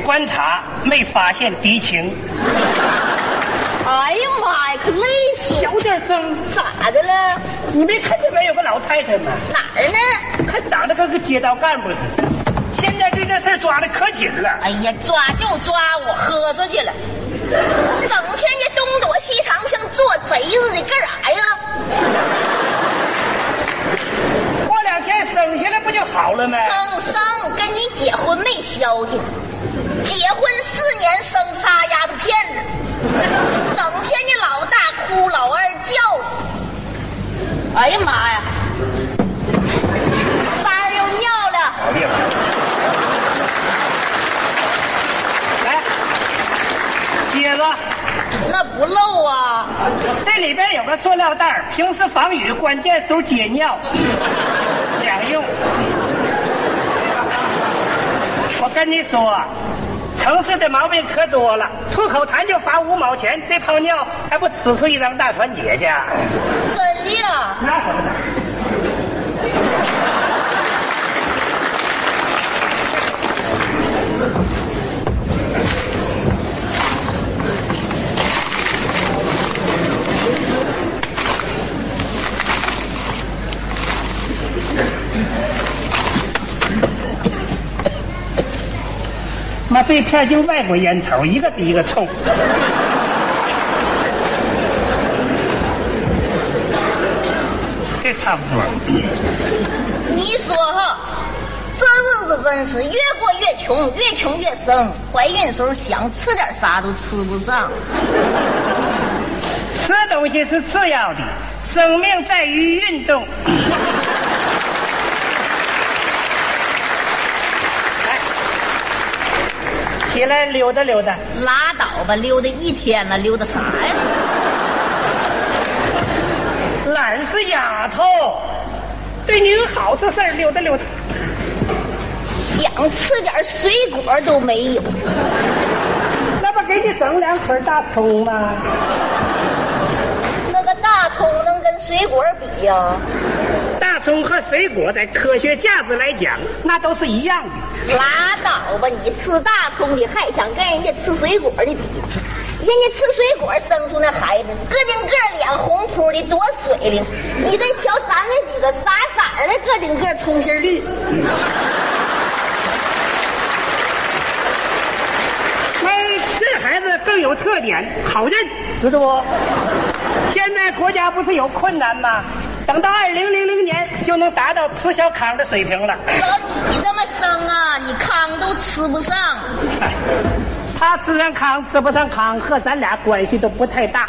观察，没发现敌情。哎呀妈呀，可累死！小点声，咋的了？你没看见没有个老太太吗？哪儿呢？还长得跟个街道干部似的。现在对这事儿抓的可紧了。哎呀，抓就抓，我喝出去了。整天的东躲西藏，像做贼似的，干啥呀？过两天生下来不就好了吗？生生跟你结婚没消停，结婚四年生仨丫头片子，整天你老大哭老二叫。哎呀妈呀！三儿又尿了。来，接着，那不漏啊！这里边有个塑料袋平时防雨，关键时候接尿，两用。我跟你说，城市的毛病可多了，吐口痰就罚五毛钱，这泡尿还不呲出一张大团结去？真的呀？那可不妈，这片就外国烟头，一个比一个臭。这差不多。你说哈，这日子真是越过越穷，越穷越生。怀孕时候想吃点啥都吃不上。吃东西是次要的，生命在于运动。起来溜达溜达。拉倒吧，溜达一天了，溜达啥呀？懒是丫头，对您好这事儿溜达溜达。想吃点水果都没有。那不给你整两捆大葱吗？那个大葱能跟水果比呀、大葱和水果在科学价值来讲，那都是一样的。拉倒吧，你吃大葱的还想跟人家吃水果的比？人家吃水果生出那孩子，个顶个脸红扑的，多水灵。你再瞧咱那几个傻色儿的，个顶个葱心绿。那 这孩子更有特点，好认，知道不？现在国家不是有困难吗？等到二零零零就能达到吃小康的水平了。照你这么生啊，你糠都吃不上。哎他吃上糠吃不上糠和咱俩关系都不太大。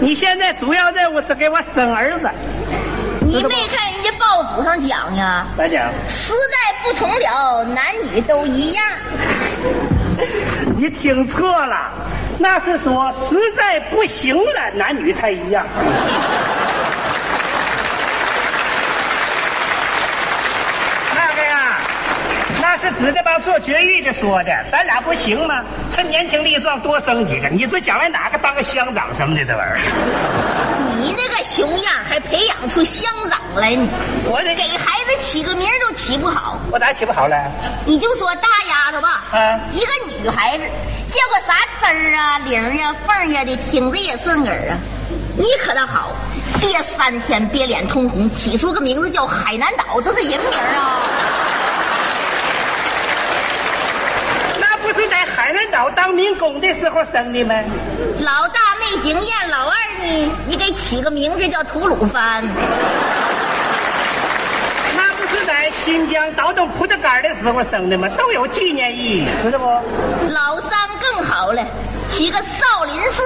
你现在主要任务是给我生儿子，你没看人家报纸上讲呀？咋讲？时代不同了，男女都一样。你听错了，那是说实在不行了，男女才一样。那个呀，那是指着帮做绝育的说的，咱俩不行吗？趁年轻力壮多生几个，你说将来哪个当个乡长什么的这玩意儿？你那个熊样还培养出乡长来你？我这给孩子起个名儿都起不好。我咋起不好了？你就说大丫头吧，啊一个女孩子叫个啥枝儿啊、玲儿呀、凤儿呀的，听着也顺耳啊。你可倒好，憋三天憋脸通红，起出个名字叫海南岛，这是人名啊。那不是在海南岛当民工的时候生的吗？老大没经验，老二呢，你给起个名字叫吐鲁番。那不是在新疆倒腾葡萄干的时候生的吗？都有纪念意义，知道不？老三更好了，起个少林寺。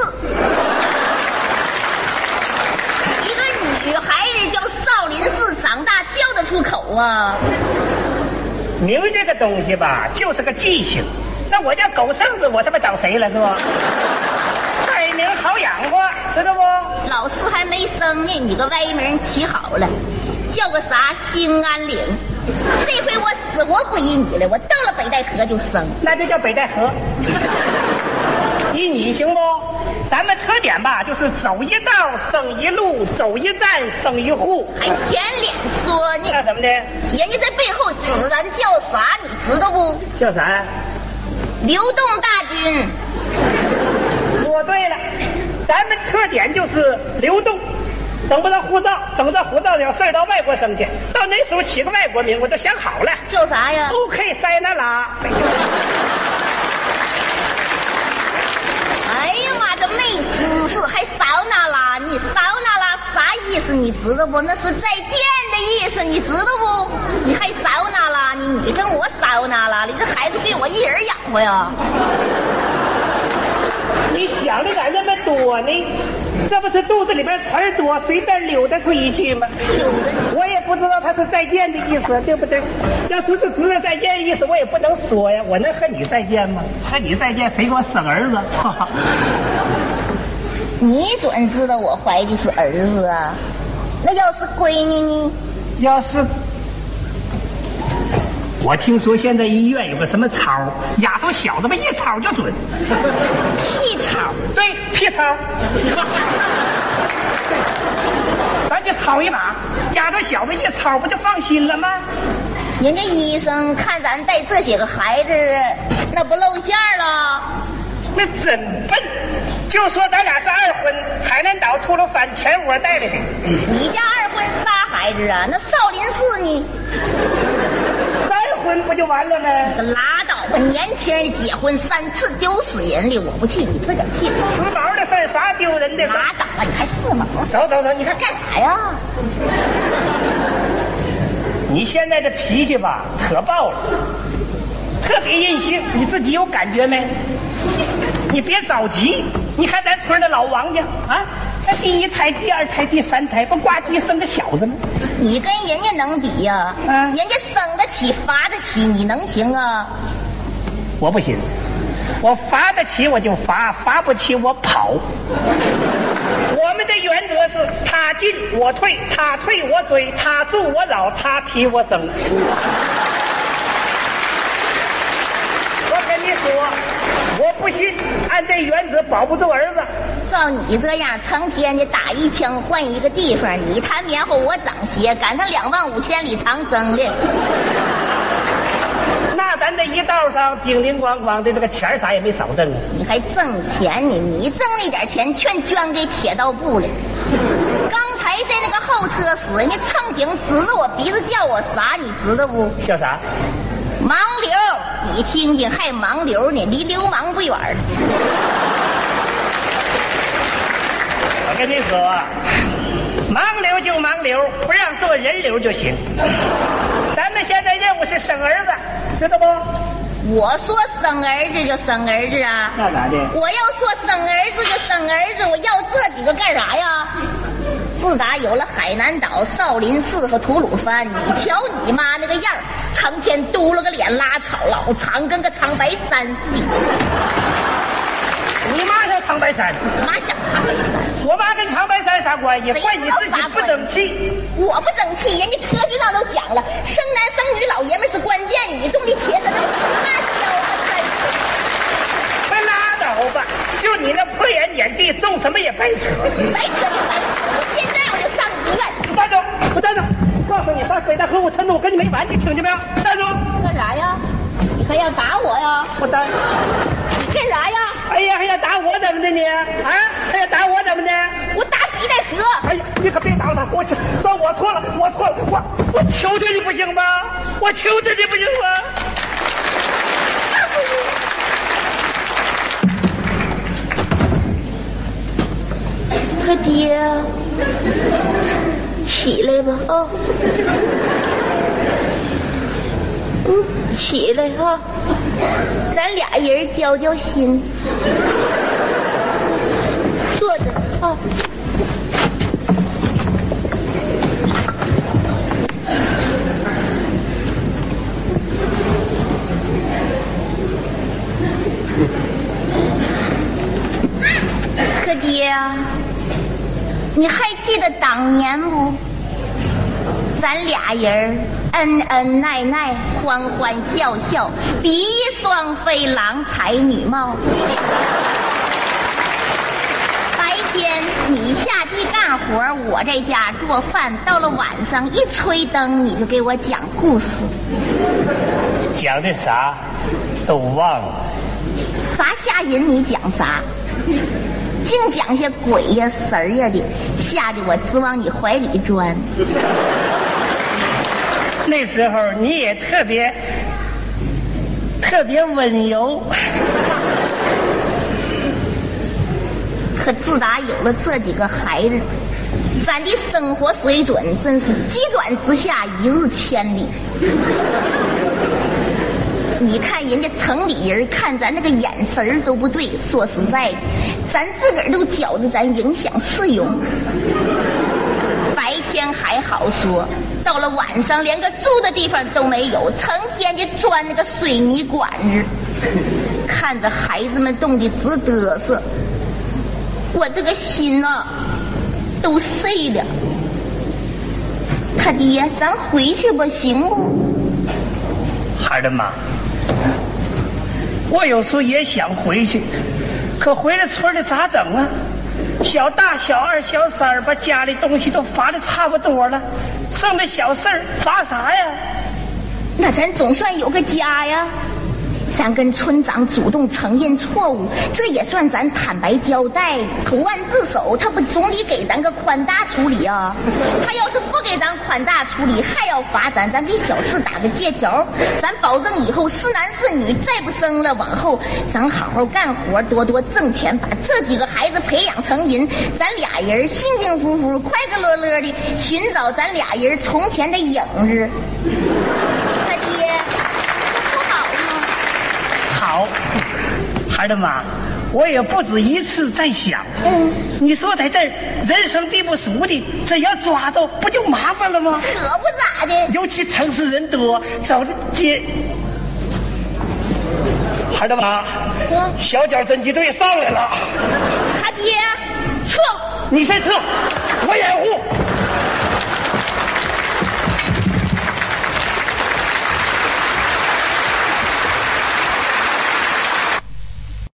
一个女孩子叫少林寺，长大叫得出口啊？名这个东西吧，就是个记性。那我叫狗剩子，我他妈找谁了是吧？改名好养活，知道不？老四还没生呢，你个歪名起好了，叫个啥兴安岭。这回我死活不依你了，我到了北戴河就生。那就叫北戴河。依你行不？咱们特点吧，就是走一道生一路，走一站生一户。还舔脸说呢，那怎么的？人家在背后指咱叫啥，你知道不？叫啥？流动大军。说对了，咱们特点就是流动。等不到护照，等到护照有事儿到外国生去，到那时候起个外国名，我都想好了。叫啥呀？OK，塞那拉。哎呀妈，这没知识，还骚那拉？你骚那拉啥意思？你知道不？那是再见的意思，你知道不？你还骚那拉？你你跟我骚那拉？你这孩子被我一人养活呀？你想的咋那么多呢？这不是肚子里边词儿多，随便溜达出一句吗？我也不知道他是再见的意思，对不对？要是是知道再见的意思，我也不能说呀。我能和你再见吗？和你再见，谁给我生儿子？哈 哈你准知道我怀的是儿子啊？那要是闺女呢？要是我听说现在医院有个什么操，丫头小子们一操就准。屁操！对，屁操。咱就操一把，丫头小子一操，不就放心了吗？人家医生看咱带这些个孩子，那不露馅儿了？那真笨，就说咱俩是二婚，海南岛秃噜翻前窝带来的。你家二婚仨孩子啊？那少林寺呢？不就完了吗？可拉倒吧！年轻人结婚三次丢死人了，我不气你这点气。时髦的事儿啥丢人的？拉倒吧！你还四毛？走走走，你看干啥呀？你现在这脾气吧，可爆了，特别任性，你自己有感觉没？你别着急，你看咱村的老王家啊，那第一胎、第二胎、第三胎，不呱唧生个小子吗？你跟人家能比呀、嗯人家起，罚得起，你能行啊？我不行，我罚得起我就罚，罚不起我跑。我们的原则是他进我退，他退我追，他住我老，他批我生。我跟你说，我不信，按这原则保不住儿子。照你这样，成天的打一枪换一个地方，你弹棉花我整鞋，赶上两万五千里长征的。那咱这一道上叮叮咣咣的，这个钱啥也没少挣啊。你还挣钱呢？你挣那点钱全捐给铁道部了。刚才在那个候车室，人家乘警指着我鼻子叫我啥，你知道不？叫啥？盲流，你听听还盲流呢，离流氓不远儿。我跟你说，盲流就盲流，不让做人流就行。咱们现在任务是生儿子，知道不？我说生儿子就生儿子啊，那咋的？我要说生儿子就生儿子，我要这几个干啥呀？自打有了海南岛、少林寺和吐鲁番，你瞧你妈那个样儿，成天嘟了个脸拉草，老长跟个长白山似的。长白山，我妈想长白山，我妈跟长白山啥关系？怪你自己不争气。我不争气，人家科学上都讲了，生男生女老爷们是关键，你种的茄子能那小子快拉倒吧！就你那破眼眼地，种什么也白扯。白扯就白扯，我现在我就上医院。不带走，不带走！告诉你，上北大河我趁着我跟你没完，你听见没有？站住！干啥呀？你还要打我呀？我打！你干啥呀？打我怎么的你？啊？他要打我怎么的？我打你得死。哎呀，你可别打我他，我算我错了，我错了，我我求求你不行吗？我求求你不行吗？他爹，起来吧啊！嗯，起来哈、咱俩人交交心。坐着啊。可爹啊，你还记得当年不？咱俩人恩恩爱爱，欢欢笑笑，比翼双飞，郎才女貌。天你下地干活，我在家做饭，到了晚上一吹灯，你就给我讲故事。讲的啥都忘了。啥吓人？你讲啥？净讲些鬼呀神儿呀的，吓得我直往你怀里钻。那时候你也特别特别温柔，可自打有了这几个孩子，咱的生活水准真是急转直下，一日千里。你看人家城里人看咱那个眼神儿都不对，说实在的，咱自个儿都觉得咱影响市容。白天还好说，到了晚上连个住的地方都没有，成天的钻那个水泥管子，看着孩子们冻得直嘚瑟，我这个心呐、都碎了。他爹，咱回去吧，行不？孩儿的妈，我有时候也想回去，可回了村里咋整啊？小大、小二、小三儿把家里东西都罚的差不多了，剩的小事儿罚啥呀？那咱总算有个家呀。咱跟村长主动承认错误，这也算咱坦白交代。投案自首，他不总得给咱个宽大处理啊？他要是不给咱宽大处理，还要罚咱，咱给小四打个借条，咱保证以后是男是女再不生了，往后咱好好干活，多多挣钱，把这几个孩子培养成人，咱俩人幸幸福福、快快乐乐的寻找咱俩人从前的影子。他爹，这不好吗？好，孩儿妈，我也不止一次在想，嗯，你说在这儿人生地不熟的，这要抓到不就麻烦了吗？可不咋的。尤其城市人多，走的街。孩儿妈，嗯小脚侦缉队上来了，他爹，撤！你先撤，我掩护。